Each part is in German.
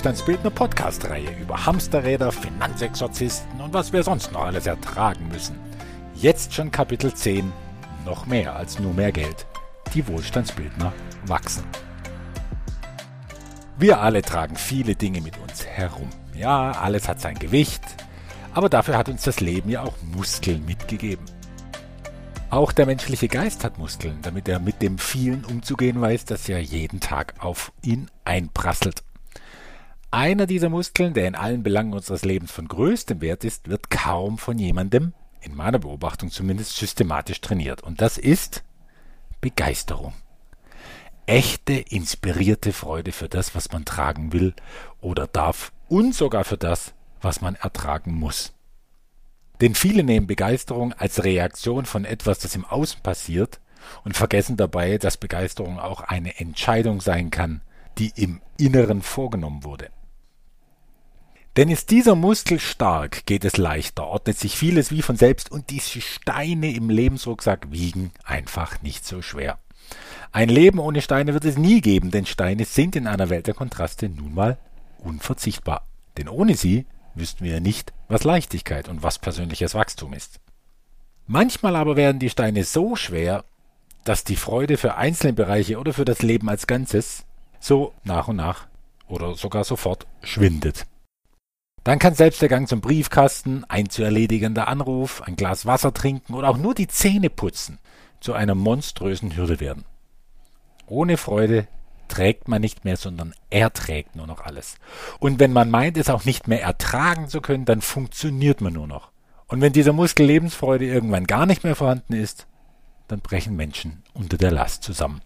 Wohlstandsbildner Podcast-Reihe über Hamsterräder, Finanzexorzisten und was wir sonst noch alles ertragen müssen. Jetzt schon Kapitel 10, noch mehr als nur mehr Geld. Die Wohlstandsbildner wachsen. Wir alle tragen viele Dinge mit uns herum. Ja, alles hat sein Gewicht, aber dafür hat uns das Leben ja auch Muskeln mitgegeben. Auch der menschliche Geist hat Muskeln, damit er mit dem vielen umzugehen weiß, das ja jeden Tag auf ihn einprasselt. Einer dieser Muskeln, der in allen Belangen unseres Lebens von größtem Wert ist, wird kaum von jemandem, in meiner Beobachtung zumindest, systematisch trainiert. Und das ist Begeisterung. Echte, inspirierte Freude für das, was man tragen will oder darf und sogar für das, was man ertragen muss. Denn viele nehmen Begeisterung als Reaktion von etwas, das im Außen passiert, und vergessen dabei, dass Begeisterung auch eine Entscheidung sein kann, die im Inneren vorgenommen wurde. Denn ist dieser Muskel stark, geht es leichter, ordnet sich vieles wie von selbst und diese Steine im Lebensrucksack wiegen einfach nicht so schwer. Ein Leben ohne Steine wird es nie geben, denn Steine sind in einer Welt der Kontraste nun mal unverzichtbar. Denn ohne sie wüssten wir nicht, was Leichtigkeit und was persönliches Wachstum ist. Manchmal aber werden die Steine so schwer, dass die Freude für einzelne Bereiche oder für das Leben als Ganzes so nach und nach oder sogar sofort schwindet. Dann kann selbst der Gang zum Briefkasten, ein zu erledigender Anruf, ein Glas Wasser trinken oder auch nur die Zähne putzen zu einer monströsen Hürde werden. Ohne Freude trägt man nicht mehr, sondern erträgt nur noch alles. Und wenn man meint, es auch nicht mehr ertragen zu können, dann funktioniert man nur noch. Und wenn dieser Muskel Lebensfreude irgendwann gar nicht mehr vorhanden ist, dann brechen Menschen unter der Last zusammen.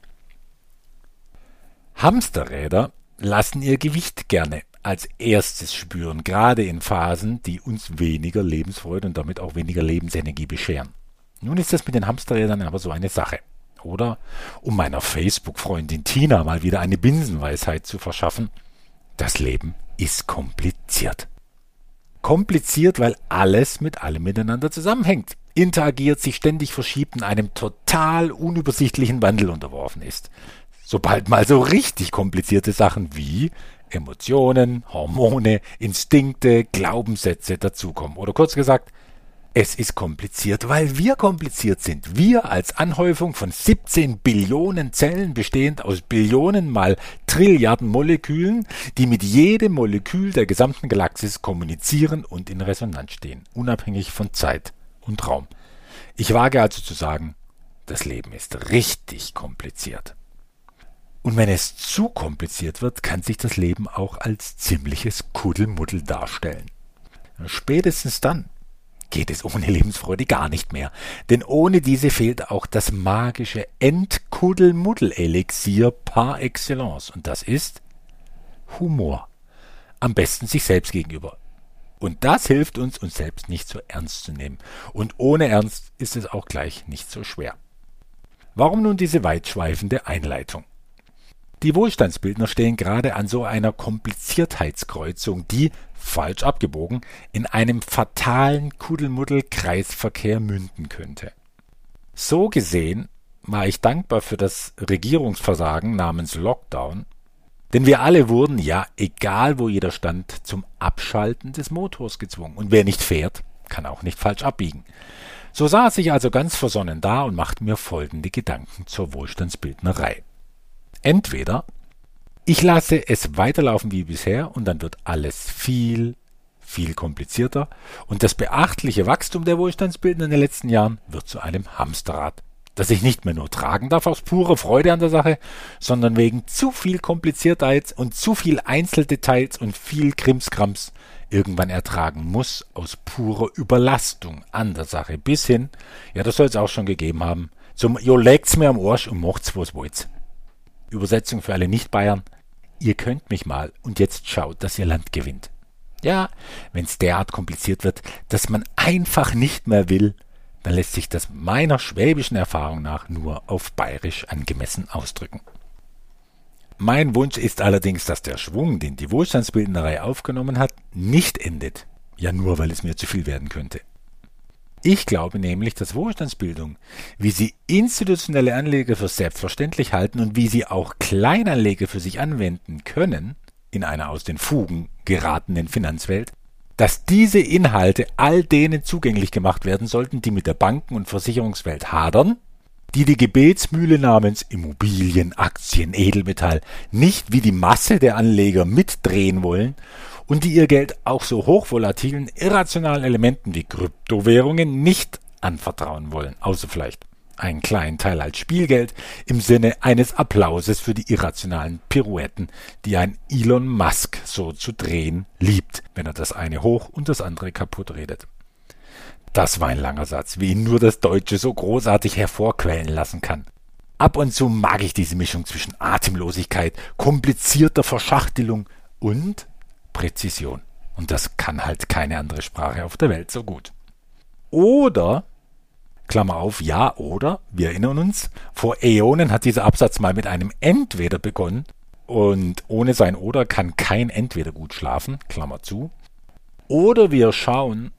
Hamsterräder lassen ihr Gewicht gerne als erstes spüren, gerade in Phasen, die uns weniger Lebensfreude und damit auch weniger Lebensenergie bescheren. Nun ist das mit den Hamsterrädern aber so eine Sache. Oder, um meiner Facebook-Freundin Tina mal wieder eine Binsenweisheit zu verschaffen, das Leben ist kompliziert. Kompliziert, weil alles mit allem miteinander zusammenhängt, interagiert, sich ständig verschiebt und einem total unübersichtlichen Wandel unterworfen ist. Sobald mal so richtig komplizierte Sachen wie Emotionen, Hormone, Instinkte, Glaubenssätze dazukommen. Oder kurz gesagt, es ist kompliziert, weil wir kompliziert sind. Wir als Anhäufung von 17 Billionen Zellen bestehend aus Billionen mal Trilliarden Molekülen, die mit jedem Molekül der gesamten Galaxis kommunizieren und in Resonanz stehen, unabhängig von Zeit und Raum. Ich wage also zu sagen, das Leben ist richtig kompliziert. Und wenn es zu kompliziert wird, kann sich das Leben auch als ziemliches Kuddelmuddel darstellen. Spätestens dann, geht es ohne Lebensfreude gar nicht mehr. Denn ohne diese fehlt auch das magische Entkuddelmuddel-Elixier par excellence. Und das ist Humor. Am besten sich selbst gegenüber. Und das hilft uns, uns selbst nicht so ernst zu nehmen. Und ohne Ernst ist es auch gleich nicht so schwer. Warum nun diese weitschweifende Einleitung? Die Wohlstandsbildner stehen gerade an so einer Kompliziertheitskreuzung, die, falsch abgebogen, in einem fatalen Kuddelmuddel-Kreisverkehr münden könnte. So gesehen war ich dankbar für das Regierungsversagen namens Lockdown, denn wir alle wurden ja, egal wo jeder stand, zum Abschalten des Motors gezwungen. Und wer nicht fährt, kann auch nicht falsch abbiegen. So saß ich also ganz versonnen da und machte mir folgende Gedanken zur Wohlstandsbildnerei. Entweder ich lasse es weiterlaufen wie bisher und dann wird alles viel, viel komplizierter und das beachtliche Wachstum der Wohlstandsbilder in den letzten Jahren wird zu einem Hamsterrad, das ich nicht mehr nur tragen darf aus purer Freude an der Sache, sondern wegen zu viel Kompliziertheit und zu viel Einzeldetails und viel Krimskrams irgendwann ertragen muss aus purer Überlastung an der Sache bis hin, ja das soll es auch schon gegeben haben, zum Jo legt's mir am Arsch und macht's was wollt's. Übersetzung für alle Nicht-Bayern. Ihr könnt mich mal und jetzt schaut, dass ihr Land gewinnt. Ja, wenn es derart kompliziert wird, dass man einfach nicht mehr will, dann lässt sich das meiner schwäbischen Erfahrung nach nur auf bayerisch angemessen ausdrücken. Mein Wunsch ist allerdings, dass der Schwung, den die Wohlstandsbildnerei aufgenommen hat, nicht endet. Ja, nur weil es mir zu viel werden könnte. Ich glaube nämlich, dass Wohlstandsbildung, wie sie institutionelle Anleger für selbstverständlich halten und wie sie auch Kleinanleger für sich anwenden können, in einer aus den Fugen geratenen Finanzwelt, dass diese Inhalte all denen zugänglich gemacht werden sollten, die mit der Banken- und Versicherungswelt hadern, die die Gebetsmühle namens Immobilien, Aktien, Edelmetall nicht wie die Masse der Anleger mitdrehen wollen und die ihr Geld auch so hochvolatilen, irrationalen Elementen wie Kryptowährungen nicht anvertrauen wollen, außer vielleicht einen kleinen Teil als Spielgeld im Sinne eines Applauses für die irrationalen Pirouetten, die ein Elon Musk so zu drehen liebt, wenn er das eine hoch und das andere kaputt redet. Das war ein langer Satz, wie ihn nur das Deutsche so großartig hervorquellen lassen kann. Ab und zu mag ich diese Mischung zwischen Atemlosigkeit, komplizierter Verschachtelung und Präzision. Und das kann halt keine andere Sprache auf der Welt so gut. Oder Klammer auf, ja oder, wir erinnern uns, vor Äonen hat dieser Absatz mal mit einem Entweder begonnen und ohne sein Oder kann kein Entweder gut schlafen, Klammer zu. Oder wir schauen,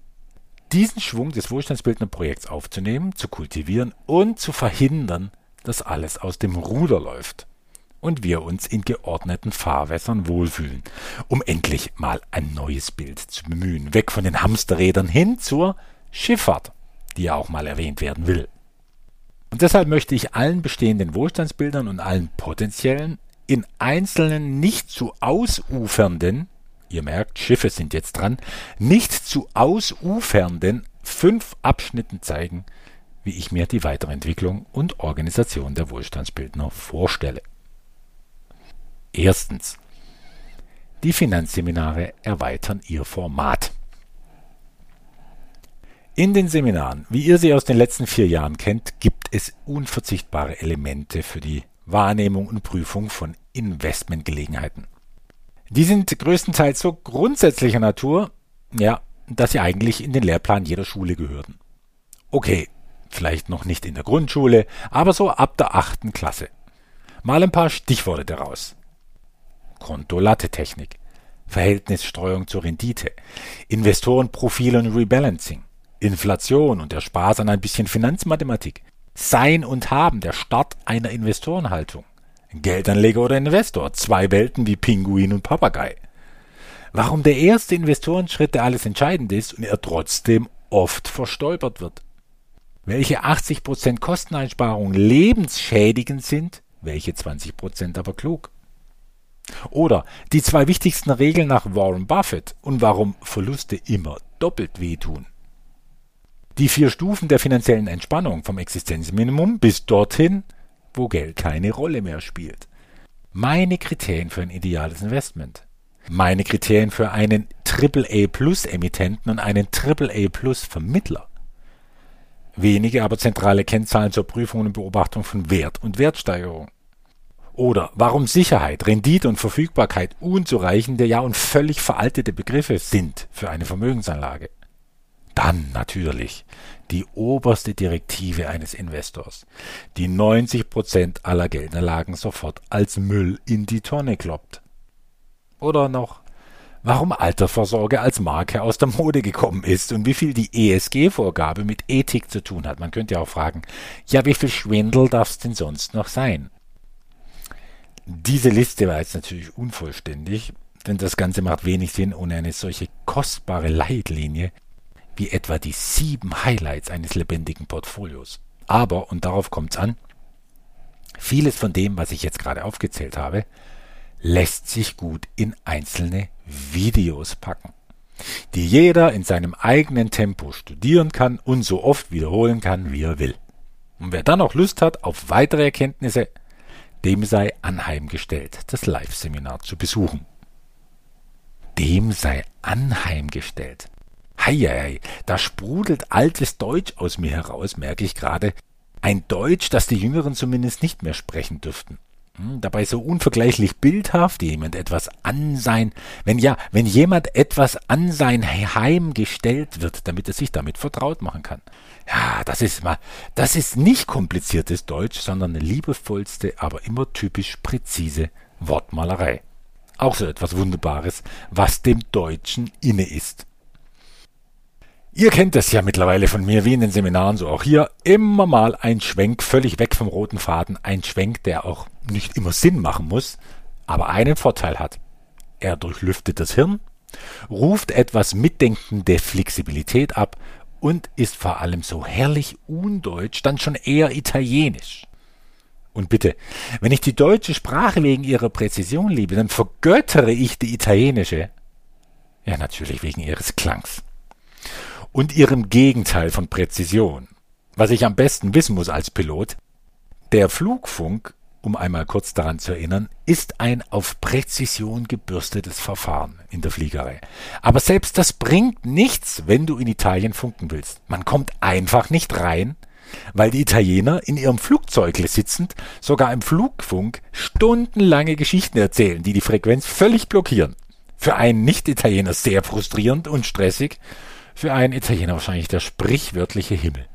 diesen Schwung des Wohlstandsbildnerprojekts aufzunehmen, zu kultivieren und zu verhindern, dass alles aus dem Ruder läuft und wir uns in geordneten Fahrwässern wohlfühlen, um endlich mal ein neues Bild zu bemühen, weg von den Hamsterrädern hin zur Schifffahrt die ja auch mal erwähnt werden will. Und deshalb möchte ich allen bestehenden Wohlstandsbildern und allen potenziellen in einzelnen nicht zu ausufernden, ihr merkt, Schiffe sind jetzt dran, nicht zu ausufernden fünf Abschnitten zeigen, wie ich mir die Weiterentwicklung und Organisation der Wohlstandsbildner vorstelle. Erstens. Die Finanzseminare erweitern ihr Format. In den Seminaren, wie ihr sie aus den letzten vier Jahren kennt, gibt es unverzichtbare Elemente für die Wahrnehmung und Prüfung von Investmentgelegenheiten. Die sind größtenteils so grundsätzlicher Natur, ja, dass sie eigentlich in den Lehrplan jeder Schule gehörten. Okay, vielleicht noch nicht in der Grundschule, aber so ab der achten Klasse. Mal ein paar Stichworte daraus. Konto-Latte-Technik, Verhältnisstreuung zur Rendite, Investorenprofil und Rebalancing, Inflation und der Spaß an ein bisschen Finanzmathematik. Sein und Haben, der Start einer Investorenhaltung. Geldanleger oder Investor, zwei Welten wie Pinguin und Papagei. Warum der erste Investorenschritt der alles entscheidend ist und er trotzdem oft verstolpert wird. Welche 80% Kosteneinsparungen lebensschädigend sind, welche 20% aber klug. Oder die zwei wichtigsten Regeln nach Warren Buffett und warum Verluste immer doppelt wehtun. Die vier Stufen der finanziellen Entspannung vom Existenzminimum bis dorthin, wo Geld keine Rolle mehr spielt. Meine Kriterien für ein ideales Investment. Meine Kriterien für einen AAA Plus Emittenten und einen AAA Plus Vermittler. Wenige aber zentrale Kennzahlen zur Prüfung und Beobachtung von Wert und Wertsteigerung. Oder warum Sicherheit, Rendite und Verfügbarkeit unzureichende, ja und völlig veraltete Begriffe sind für eine Vermögensanlage. Dann natürlich die oberste Direktive eines Investors, die 90 Prozent aller Geldanlagen sofort als Müll in die Tonne kloppt. Oder noch, warum Altersvorsorge als Marke aus der Mode gekommen ist und wie viel die ESG-Vorgabe mit Ethik zu tun hat. Man könnte ja auch fragen, ja, wie viel Schwindel darf es denn sonst noch sein? Diese Liste war jetzt natürlich unvollständig, denn das Ganze macht wenig Sinn ohne eine solche kostbare Leitlinie wie etwa die sieben Highlights eines lebendigen Portfolios. Aber, und darauf kommt's an, vieles von dem, was ich jetzt gerade aufgezählt habe, lässt sich gut in einzelne Videos packen, die jeder in seinem eigenen Tempo studieren kann und so oft wiederholen kann, wie er will. Und wer dann noch Lust hat auf weitere Erkenntnisse, dem sei anheimgestellt, das Live-Seminar zu besuchen. Dem sei anheimgestellt. Heieiei, da sprudelt altes Deutsch aus mir heraus, merke ich gerade. Ein Deutsch, das die Jüngeren zumindest nicht mehr sprechen dürften. Hm, dabei so unvergleichlich bildhaft, jemand etwas an sein, wenn ja, wenn jemand etwas an sein Heim gestellt wird, damit er sich damit vertraut machen kann. Ja, das ist mal, das ist nicht kompliziertes Deutsch, sondern eine liebevollste, aber immer typisch präzise Wortmalerei. Auch so etwas Wunderbares, was dem Deutschen inne ist. Ihr kennt es ja mittlerweile von mir, wie in den Seminaren, so auch hier, immer mal ein Schwenk völlig weg vom roten Faden, ein Schwenk, der auch nicht immer Sinn machen muss, aber einen Vorteil hat. er durchlüftet das Hirn, ruft etwas mitdenkende Flexibilität ab und ist vor allem so herrlich undeutsch, dann schon eher italienisch. Und bitte, wenn ich die deutsche Sprache wegen ihrer Präzision liebe, dann vergöttere ich die italienische. Ja, natürlich wegen ihres Klangs. Und ihrem Gegenteil von Präzision. Was ich am besten wissen muss als Pilot, der Flugfunk um einmal kurz daran zu erinnern, ist ein auf Präzision gebürstetes Verfahren in der Fliegerei. Aber selbst das bringt nichts, wenn du in Italien funken willst. Man kommt einfach nicht rein, weil die Italiener in ihrem Flugzeugle sitzend sogar im Flugfunk stundenlange Geschichten erzählen, die die Frequenz völlig blockieren. Für einen Nicht-Italiener sehr frustrierend und stressig, für einen Italiener wahrscheinlich der sprichwörtliche Himmel.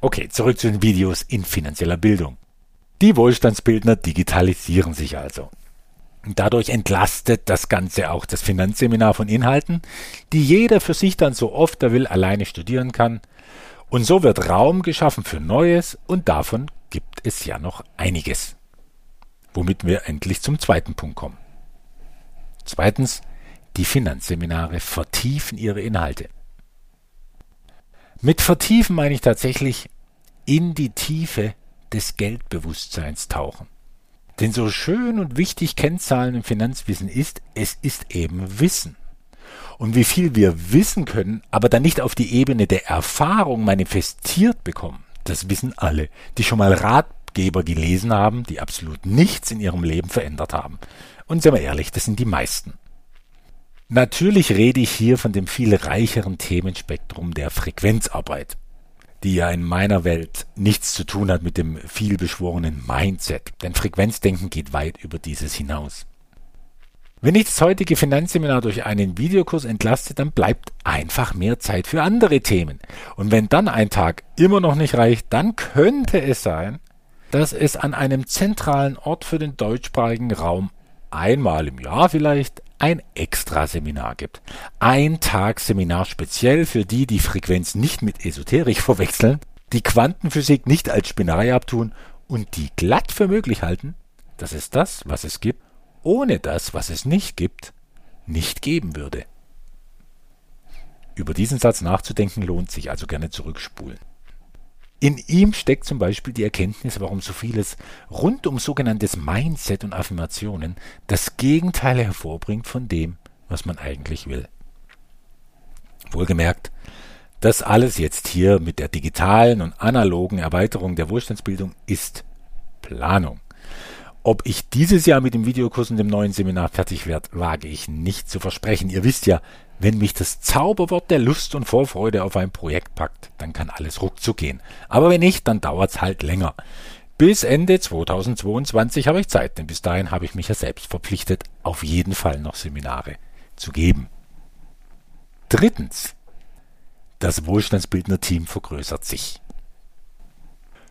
Okay, zurück zu den Videos in finanzieller Bildung. Die Wohlstandsbildner digitalisieren sich also. Dadurch entlastet das Ganze auch das Finanzseminar von Inhalten, die jeder für sich dann so oft er will alleine studieren kann. Und so wird Raum geschaffen für Neues und davon gibt es ja noch einiges. Womit wir endlich zum zweiten Punkt kommen. Zweitens, die Finanzseminare vertiefen ihre Inhalte. Mit vertiefen meine ich tatsächlich in die Tiefe des Geldbewusstseins tauchen. Denn so schön und wichtig Kennzahlen im Finanzwissen ist, es ist eben Wissen. Und wie viel wir wissen können, aber dann nicht auf die Ebene der Erfahrung manifestiert bekommen, das wissen alle, die schon mal Ratgeber gelesen haben, die absolut nichts in ihrem Leben verändert haben. Und sind wir ehrlich, das sind die meisten. Natürlich rede ich hier von dem viel reicheren Themenspektrum der Frequenzarbeit die ja in meiner Welt nichts zu tun hat mit dem vielbeschworenen Mindset, denn Frequenzdenken geht weit über dieses hinaus. Wenn ich das heutige Finanzseminar durch einen Videokurs entlaste, dann bleibt einfach mehr Zeit für andere Themen. Und wenn dann ein Tag immer noch nicht reicht, dann könnte es sein, dass es an einem zentralen Ort für den deutschsprachigen Raum einmal im Jahr vielleicht ein Extraseminar gibt. Ein Tag Seminar speziell für die, die Frequenz nicht mit Esoterik verwechseln, die Quantenphysik nicht als Spinnerei abtun und die glatt für möglich halten, dass es das, was es gibt, ohne das, was es nicht gibt, nicht geben würde. Über diesen Satz nachzudenken lohnt sich, also gerne zurückspulen. In ihm steckt zum Beispiel die Erkenntnis, warum so vieles rund um sogenanntes Mindset und Affirmationen das Gegenteil hervorbringt von dem, was man eigentlich will. Wohlgemerkt, das alles jetzt hier mit der digitalen und analogen Erweiterung der Wohlstandsbildung ist Planung. Ob ich dieses Jahr mit dem Videokurs und dem neuen Seminar fertig werde, wage ich nicht zu versprechen. Ihr wisst ja, wenn mich das Zauberwort der Lust und Vorfreude auf ein Projekt packt, dann kann alles ruckzuck gehen. Aber wenn nicht, dann dauert's halt länger. Bis Ende 2022 habe ich Zeit, denn bis dahin habe ich mich ja selbst verpflichtet, auf jeden Fall noch Seminare zu geben. Drittens. Das Wohlstandsbildner-Team vergrößert sich.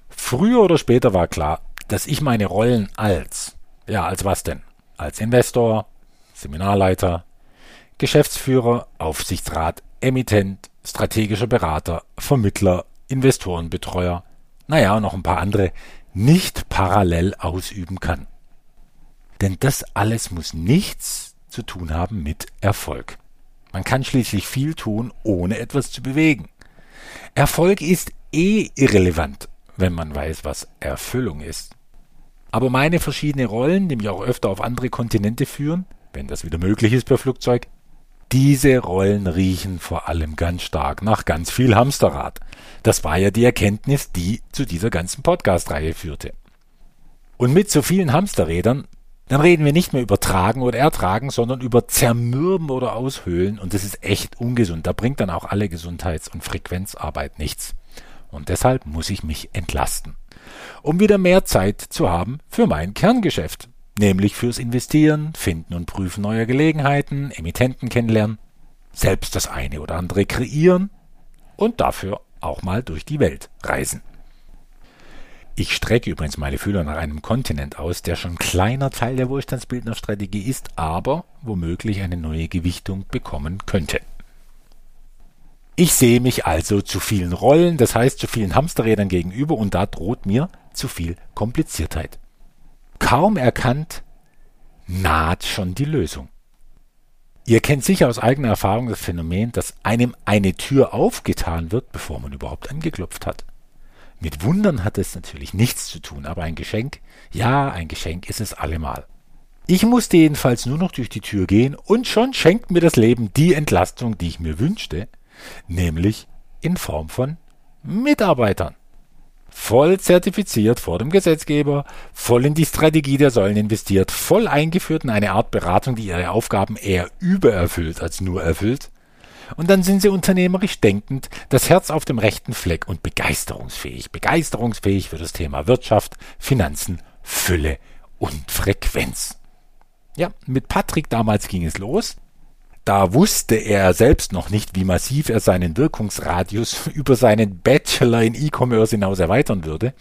Früher oder später war klar, dass ich meine Rollen als, ja, als was denn? Als Investor, Seminarleiter, Geschäftsführer, Aufsichtsrat, Emittent, strategischer Berater, Vermittler, Investorenbetreuer, naja, und noch ein paar andere, nicht parallel ausüben kann. Denn das alles muss nichts zu tun haben mit Erfolg. Man kann schließlich viel tun, ohne etwas zu bewegen. Erfolg ist eh irrelevant, wenn man weiß, was Erfüllung ist. Aber meine verschiedenen Rollen, die mich auch öfter auf andere Kontinente führen, wenn das wieder möglich ist per Flugzeug, diese Rollen riechen vor allem ganz stark nach ganz viel Hamsterrad. Das war ja die Erkenntnis, die zu dieser ganzen Podcast-Reihe führte. Und mit so vielen Hamsterrädern, dann reden wir nicht mehr über Tragen oder Ertragen, sondern über Zermürben oder Aushöhlen und das ist echt ungesund. Da bringt dann auch alle Gesundheits- und Frequenzarbeit nichts. Und deshalb muss ich mich entlasten, um wieder mehr Zeit zu haben für mein Kerngeschäft, nämlich fürs Investieren, Finden und Prüfen neuer Gelegenheiten, Emittenten kennenlernen, selbst das eine oder andere kreieren und dafür auch mal durch die Welt reisen. Ich strecke übrigens meine Fühler nach einem Kontinent aus, der schon kleiner Teil der Wohlstandsbildnerstrategie ist, aber womöglich eine neue Gewichtung bekommen könnte. Ich sehe mich also zu vielen Rollen, das heißt zu vielen Hamsterrädern gegenüber und da droht mir zu viel Kompliziertheit. Kaum erkannt, naht schon die Lösung. Ihr kennt sicher aus eigener Erfahrung das Phänomen, dass einem eine Tür aufgetan wird, bevor man überhaupt angeklopft hat. Mit Wundern hat es natürlich nichts zu tun, aber ein Geschenk, ja, ein Geschenk ist es allemal. Ich musste jedenfalls nur noch durch die Tür gehen und schon schenkt mir das Leben die Entlastung, die ich mir wünschte, nämlich in Form von Mitarbeitern. Voll zertifiziert vor dem Gesetzgeber, voll in die Strategie der Säulen investiert, voll eingeführt in eine Art Beratung, die ihre Aufgaben eher übererfüllt als nur erfüllt. Und dann sind sie unternehmerisch denkend, das Herz auf dem rechten Fleck und begeisterungsfähig, begeisterungsfähig für das Thema Wirtschaft, Finanzen, Fülle und Frequenz. Ja, mit Patrick damals ging es los. Da wusste er selbst noch nicht, wie massiv er seinen Wirkungsradius über seinen Bachelor in E-Commerce hinaus erweitern würde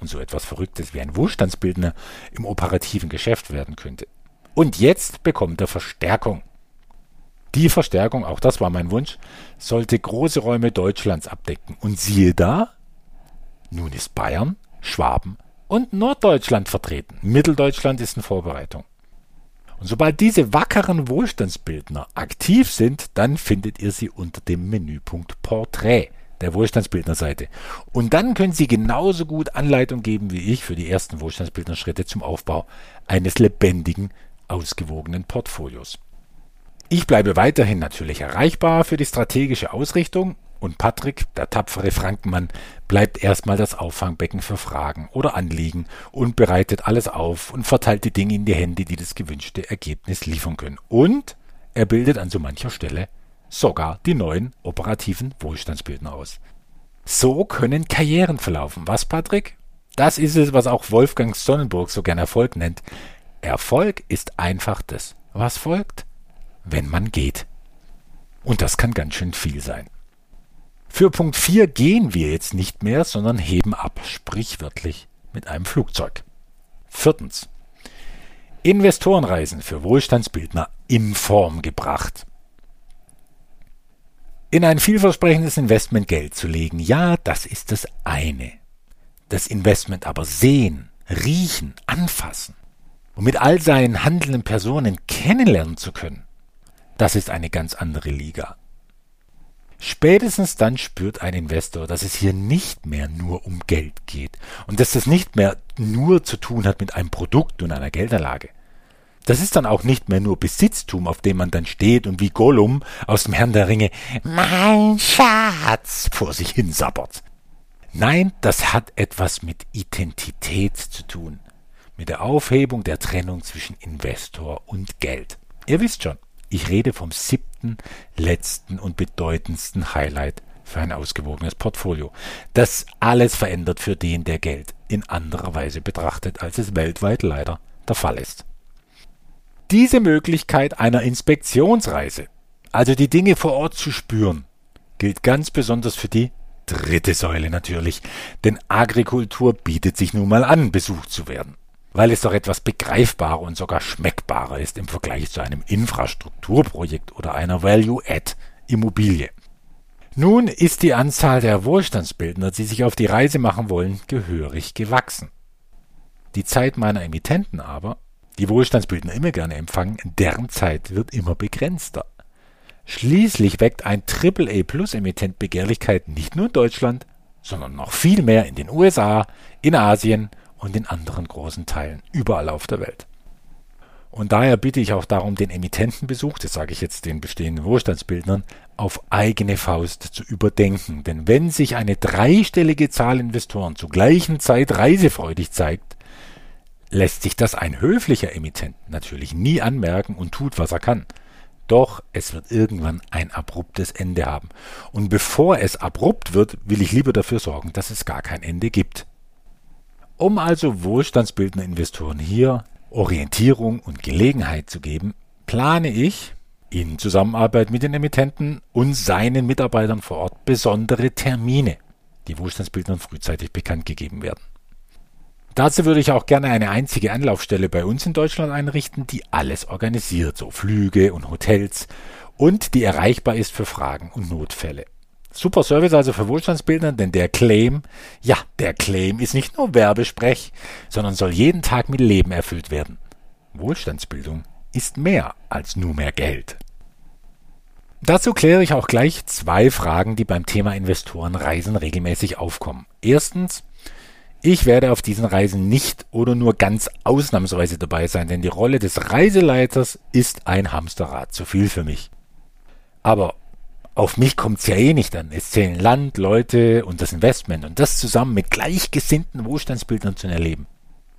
und so etwas Verrücktes wie ein Wohlstandsbildner im operativen Geschäft werden könnte. Und jetzt bekommt er Verstärkung. Die Verstärkung, auch das war mein Wunsch, sollte große Räume Deutschlands abdecken. Und siehe da, nun ist Bayern, Schwaben und Norddeutschland vertreten. Mitteldeutschland ist in Vorbereitung. Und sobald diese wackeren Wohlstandsbildner aktiv sind, dann findet ihr sie unter dem Menüpunkt Porträt der Wohlstandsbildnerseite. Und dann können Sie genauso gut Anleitung geben wie ich für die ersten Wohlstandsbildnerschritte zum Aufbau eines lebendigen, ausgewogenen Portfolios. Ich bleibe weiterhin natürlich erreichbar für die strategische Ausrichtung und Patrick, der tapfere Frankenmann, bleibt erstmal das Auffangbecken für Fragen oder Anliegen und bereitet alles auf und verteilt die Dinge in die Hände, die das gewünschte Ergebnis liefern können. Und er bildet an so mancher Stelle sogar die neuen operativen Wohlstandsbildner aus. So können Karrieren verlaufen. Was, Patrick? Das ist es, was auch Wolfgang Sonnenburg so gern Erfolg nennt. Erfolg ist einfach das, was folgt wenn man geht. Und das kann ganz schön viel sein. Für Punkt 4 gehen wir jetzt nicht mehr, sondern heben ab, sprichwörtlich mit einem Flugzeug. Viertens. Investorenreisen für Wohlstandsbildner in Form gebracht. In ein vielversprechendes Investment Geld zu legen, ja, das ist das eine. Das Investment aber sehen, riechen, anfassen und mit all seinen handelnden Personen kennenlernen zu können, das ist eine ganz andere Liga. Spätestens dann spürt ein Investor, dass es hier nicht mehr nur um Geld geht und dass das nicht mehr nur zu tun hat mit einem Produkt und einer Geldanlage. Das ist dann auch nicht mehr nur Besitztum, auf dem man dann steht und wie Gollum aus dem Herrn der Ringe Mein Schatz vor sich hin sabbert. Nein, das hat etwas mit Identität zu tun, mit der Aufhebung der Trennung zwischen Investor und Geld. Ihr wisst schon, ich rede vom siebten, letzten und bedeutendsten Highlight für ein ausgewogenes Portfolio. Das alles verändert für den, der Geld in anderer Weise betrachtet, als es weltweit leider der Fall ist. Diese Möglichkeit einer Inspektionsreise, also die Dinge vor Ort zu spüren, gilt ganz besonders für die dritte Säule natürlich, denn Agrikultur bietet sich nun mal an, besucht zu werden weil es doch etwas begreifbarer und sogar schmeckbarer ist im Vergleich zu einem Infrastrukturprojekt oder einer Value-Add-Immobilie. Nun ist die Anzahl der Wohlstandsbildner, die sich auf die Reise machen wollen, gehörig gewachsen. Die Zeit meiner Emittenten aber, die Wohlstandsbildner immer gerne empfangen, deren Zeit wird immer begrenzter. Schließlich weckt ein AAA-Plus-Emittent Begehrlichkeit nicht nur in Deutschland, sondern noch viel mehr in den USA, in Asien und in anderen großen Teilen, überall auf der Welt. Und daher bitte ich auch darum, den Emittentenbesuch, das sage ich jetzt den bestehenden Wohlstandsbildnern, auf eigene Faust zu überdenken. Denn wenn sich eine dreistellige Zahl Investoren zur gleichen Zeit reisefreudig zeigt, lässt sich das ein höflicher Emittent natürlich nie anmerken und tut, was er kann. Doch es wird irgendwann ein abruptes Ende haben. Und bevor es abrupt wird, will ich lieber dafür sorgen, dass es gar kein Ende gibt. Um also wohlstandsbildende Investoren hier Orientierung und Gelegenheit zu geben, plane ich in Zusammenarbeit mit den Emittenten und seinen Mitarbeitern vor Ort besondere Termine, die Wohlstandsbildern frühzeitig bekannt gegeben werden. Dazu würde ich auch gerne eine einzige Anlaufstelle bei uns in Deutschland einrichten, die alles organisiert, so Flüge und Hotels und die erreichbar ist für Fragen und Notfälle. Super Service also für Wohlstandsbildner, denn der Claim, ja, der Claim ist nicht nur Werbesprech, sondern soll jeden Tag mit Leben erfüllt werden. Wohlstandsbildung ist mehr als nur mehr Geld. Dazu kläre ich auch gleich zwei Fragen, die beim Thema Investorenreisen regelmäßig aufkommen. Erstens, ich werde auf diesen Reisen nicht oder nur ganz ausnahmsweise dabei sein, denn die Rolle des Reiseleiters ist ein Hamsterrad zu viel für mich. Aber auf mich kommt's ja eh nicht an. Es zählen Land, Leute und das Investment und das zusammen mit gleichgesinnten Wohlstandsbildern zu erleben.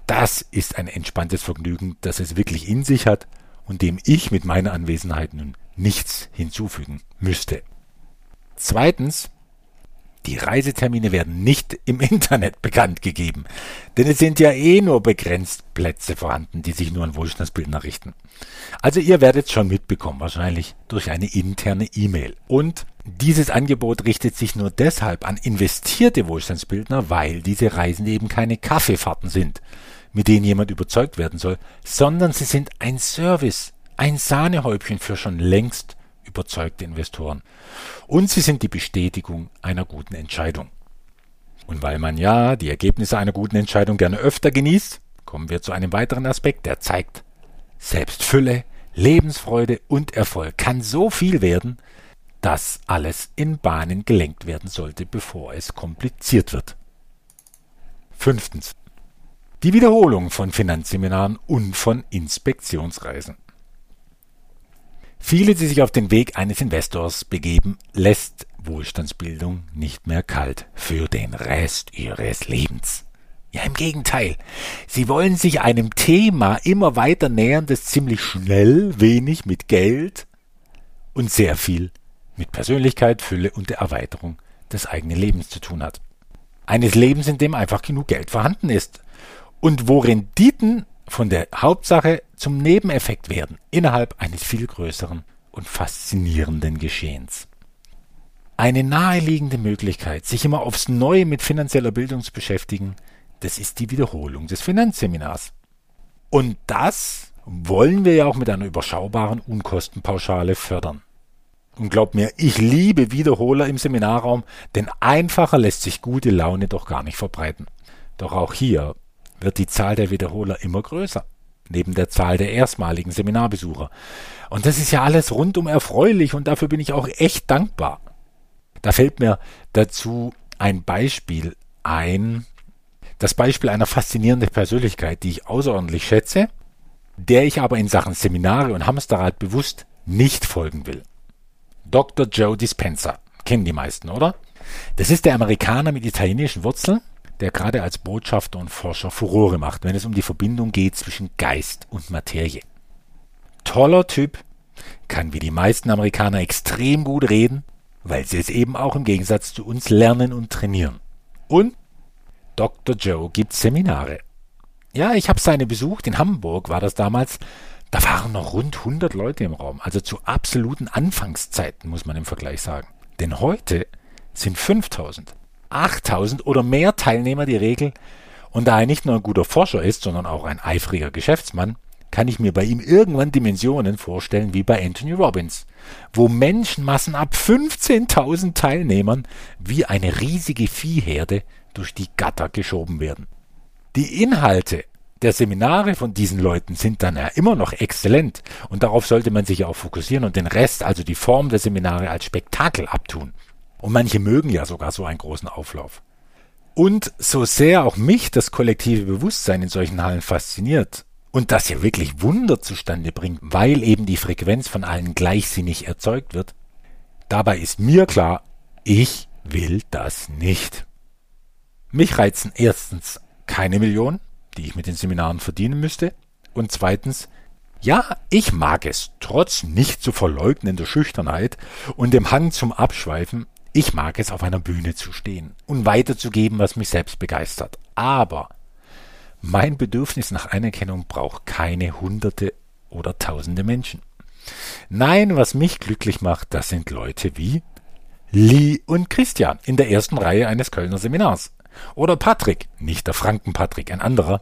Das ist ein entspanntes Vergnügen, das es wirklich in sich hat und dem ich mit meiner Anwesenheit nun nichts hinzufügen müsste. Zweitens, die Reisetermine werden nicht im Internet bekannt gegeben, denn es sind ja eh nur begrenzt Plätze vorhanden, die sich nur an Wohlstandsbildner richten. Also ihr werdet es schon mitbekommen, wahrscheinlich durch eine interne E-Mail. Und dieses Angebot richtet sich nur deshalb an investierte Wohlstandsbildner, weil diese Reisen eben keine Kaffeefahrten sind, mit denen jemand überzeugt werden soll, sondern sie sind ein Service, ein Sahnehäubchen für schon längst überzeugte Investoren. Und sie sind die Bestätigung einer guten Entscheidung. Und weil man ja die Ergebnisse einer guten Entscheidung gerne öfter genießt, kommen wir zu einem weiteren Aspekt, der zeigt, selbst Fülle, Lebensfreude und Erfolg kann so viel werden, dass alles in Bahnen gelenkt werden sollte, bevor es kompliziert wird. Fünftens. Die Wiederholung von Finanzseminaren und von Inspektionsreisen. Viele, die sich auf den Weg eines Investors begeben, lässt Wohlstandsbildung nicht mehr kalt für den Rest ihres Lebens. Ja, im Gegenteil. Sie wollen sich einem Thema immer weiter nähern, das ziemlich schnell wenig mit Geld und sehr viel mit Persönlichkeit, Fülle und der Erweiterung des eigenen Lebens zu tun hat. Eines Lebens, in dem einfach genug Geld vorhanden ist und wo Renditen von der Hauptsache zum Nebeneffekt werden innerhalb eines viel größeren und faszinierenden Geschehens. Eine naheliegende Möglichkeit, sich immer aufs Neue mit finanzieller Bildung zu beschäftigen, das ist die Wiederholung des Finanzseminars. Und das wollen wir ja auch mit einer überschaubaren Unkostenpauschale fördern. Und glaubt mir, ich liebe Wiederholer im Seminarraum, denn einfacher lässt sich gute Laune doch gar nicht verbreiten. Doch auch hier wird die Zahl der Wiederholer immer größer, neben der Zahl der erstmaligen Seminarbesucher. Und das ist ja alles rundum erfreulich und dafür bin ich auch echt dankbar. Da fällt mir dazu ein Beispiel ein, das Beispiel einer faszinierenden Persönlichkeit, die ich außerordentlich schätze, der ich aber in Sachen Seminare und Hamsterrad bewusst nicht folgen will. Dr. Joe Dispenza. Kennen die meisten, oder? Das ist der Amerikaner mit italienischen Wurzeln, der gerade als Botschafter und Forscher Furore macht, wenn es um die Verbindung geht zwischen Geist und Materie. Toller Typ, kann wie die meisten Amerikaner extrem gut reden, weil sie es eben auch im Gegensatz zu uns lernen und trainieren. Und Dr. Joe gibt Seminare. Ja, ich habe seine besucht, in Hamburg war das damals, da waren noch rund 100 Leute im Raum, also zu absoluten Anfangszeiten, muss man im Vergleich sagen. Denn heute sind 5000. 8000 oder mehr Teilnehmer die Regel. Und da er nicht nur ein guter Forscher ist, sondern auch ein eifriger Geschäftsmann, kann ich mir bei ihm irgendwann Dimensionen vorstellen wie bei Anthony Robbins, wo Menschenmassen ab 15.000 Teilnehmern wie eine riesige Viehherde durch die Gatter geschoben werden. Die Inhalte der Seminare von diesen Leuten sind dann ja immer noch exzellent und darauf sollte man sich auch fokussieren und den Rest, also die Form der Seminare als Spektakel abtun. Und manche mögen ja sogar so einen großen Auflauf. Und so sehr auch mich das kollektive Bewusstsein in solchen Hallen fasziniert und das ja wirklich Wunder zustande bringt, weil eben die Frequenz von allen gleichsinnig erzeugt wird, dabei ist mir klar, ich will das nicht. Mich reizen erstens keine Millionen, die ich mit den Seminaren verdienen müsste, und zweitens, ja, ich mag es, trotz nicht zu verleugnender Schüchternheit und dem Hang zum Abschweifen, ich mag es, auf einer Bühne zu stehen und weiterzugeben, was mich selbst begeistert. Aber mein Bedürfnis nach Anerkennung braucht keine Hunderte oder Tausende Menschen. Nein, was mich glücklich macht, das sind Leute wie Lee und Christian in der ersten Reihe eines Kölner Seminars. Oder Patrick, nicht der Franken-Patrick, ein anderer.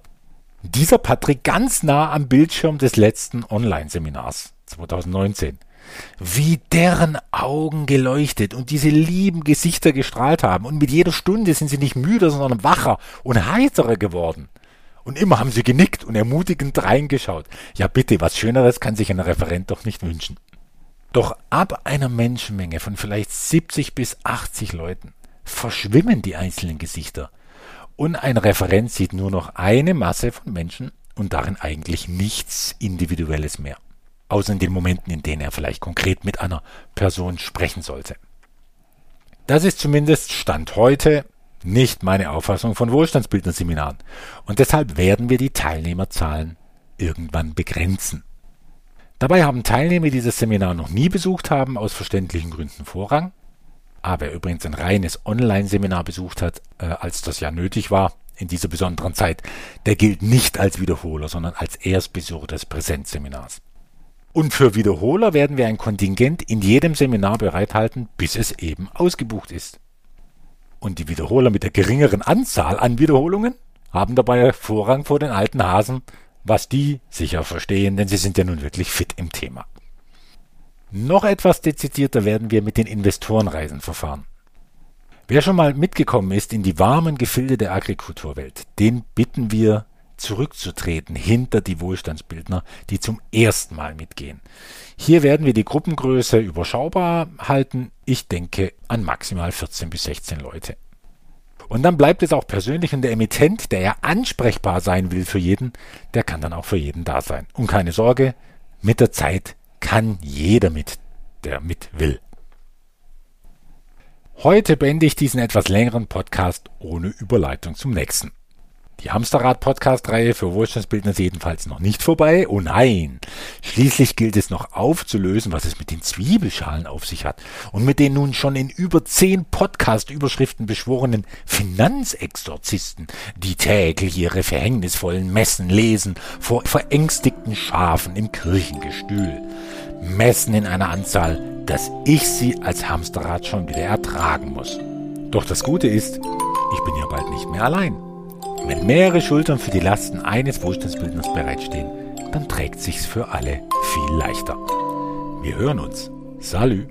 Dieser Patrick ganz nah am Bildschirm des letzten Online-Seminars 2019 wie deren Augen geleuchtet und diese lieben Gesichter gestrahlt haben. Und mit jeder Stunde sind sie nicht müder, sondern wacher und heiterer geworden. Und immer haben sie genickt und ermutigend reingeschaut. Ja bitte, was Schöneres kann sich ein Referent doch nicht wünschen. Doch ab einer Menschenmenge von vielleicht 70 bis 80 Leuten verschwimmen die einzelnen Gesichter und ein Referent sieht nur noch eine Masse von Menschen und darin eigentlich nichts Individuelles mehr. Außer in den Momenten, in denen er vielleicht konkret mit einer Person sprechen sollte. Das ist zumindest Stand heute nicht meine Auffassung von Wohlstandsbildnerseminaren. Und deshalb werden wir die Teilnehmerzahlen irgendwann begrenzen. Dabei haben Teilnehmer, die dieses Seminar noch nie besucht haben, aus verständlichen Gründen Vorrang. Aber wer übrigens ein reines Online-Seminar besucht hat, äh, als das ja nötig war in dieser besonderen Zeit, der gilt nicht als Wiederholer, sondern als Erstbesucher des Präsenzseminars. Und für Wiederholer werden wir ein Kontingent in jedem Seminar bereithalten, bis es eben ausgebucht ist. Und die Wiederholer mit der geringeren Anzahl an Wiederholungen haben dabei Vorrang vor den alten Hasen was die sicher verstehen, denn sie sind ja nun wirklich fit im Thema. Noch etwas dezidierter werden wir mit den Investorenreisen verfahren. Wer schon mal mitgekommen ist in die warmen Gefilde der Agrikulturwelt, den bitten wir zurückzutreten hinter die Wohlstandsbildner, die zum ersten Mal mitgehen. Hier werden wir die Gruppengröße überschaubar halten. Ich denke an maximal 14 bis 16 Leute. Und dann bleibt es auch persönlich und der Emittent, der ja ansprechbar sein will für jeden, der kann dann auch für jeden da sein. Und keine Sorge, mit der Zeit kann jeder mit, der mit will. Heute beende ich diesen etwas längeren Podcast ohne Überleitung zum nächsten. Die Hamsterrad-Podcast-Reihe für Wohlstandsbildner ist jedenfalls noch nicht vorbei. Oh nein! Schließlich gilt es noch aufzulösen, was es mit den Zwiebelschalen auf sich hat und mit den nun schon in über zehn Podcast-Überschriften beschworenen Finanzexorzisten, die täglich ihre verhängnisvollen Messen lesen vor verängstigten Schafen im Kirchengestühl. Messen in einer Anzahl, dass ich sie als Hamsterrad schon wieder ertragen muss. Doch das Gute ist, ich bin ja bald nicht mehr allein. Wenn mehrere Schultern für die Lasten eines Wohlstandsbildners bereitstehen, dann trägt sich's für alle viel leichter. Wir hören uns. Salü.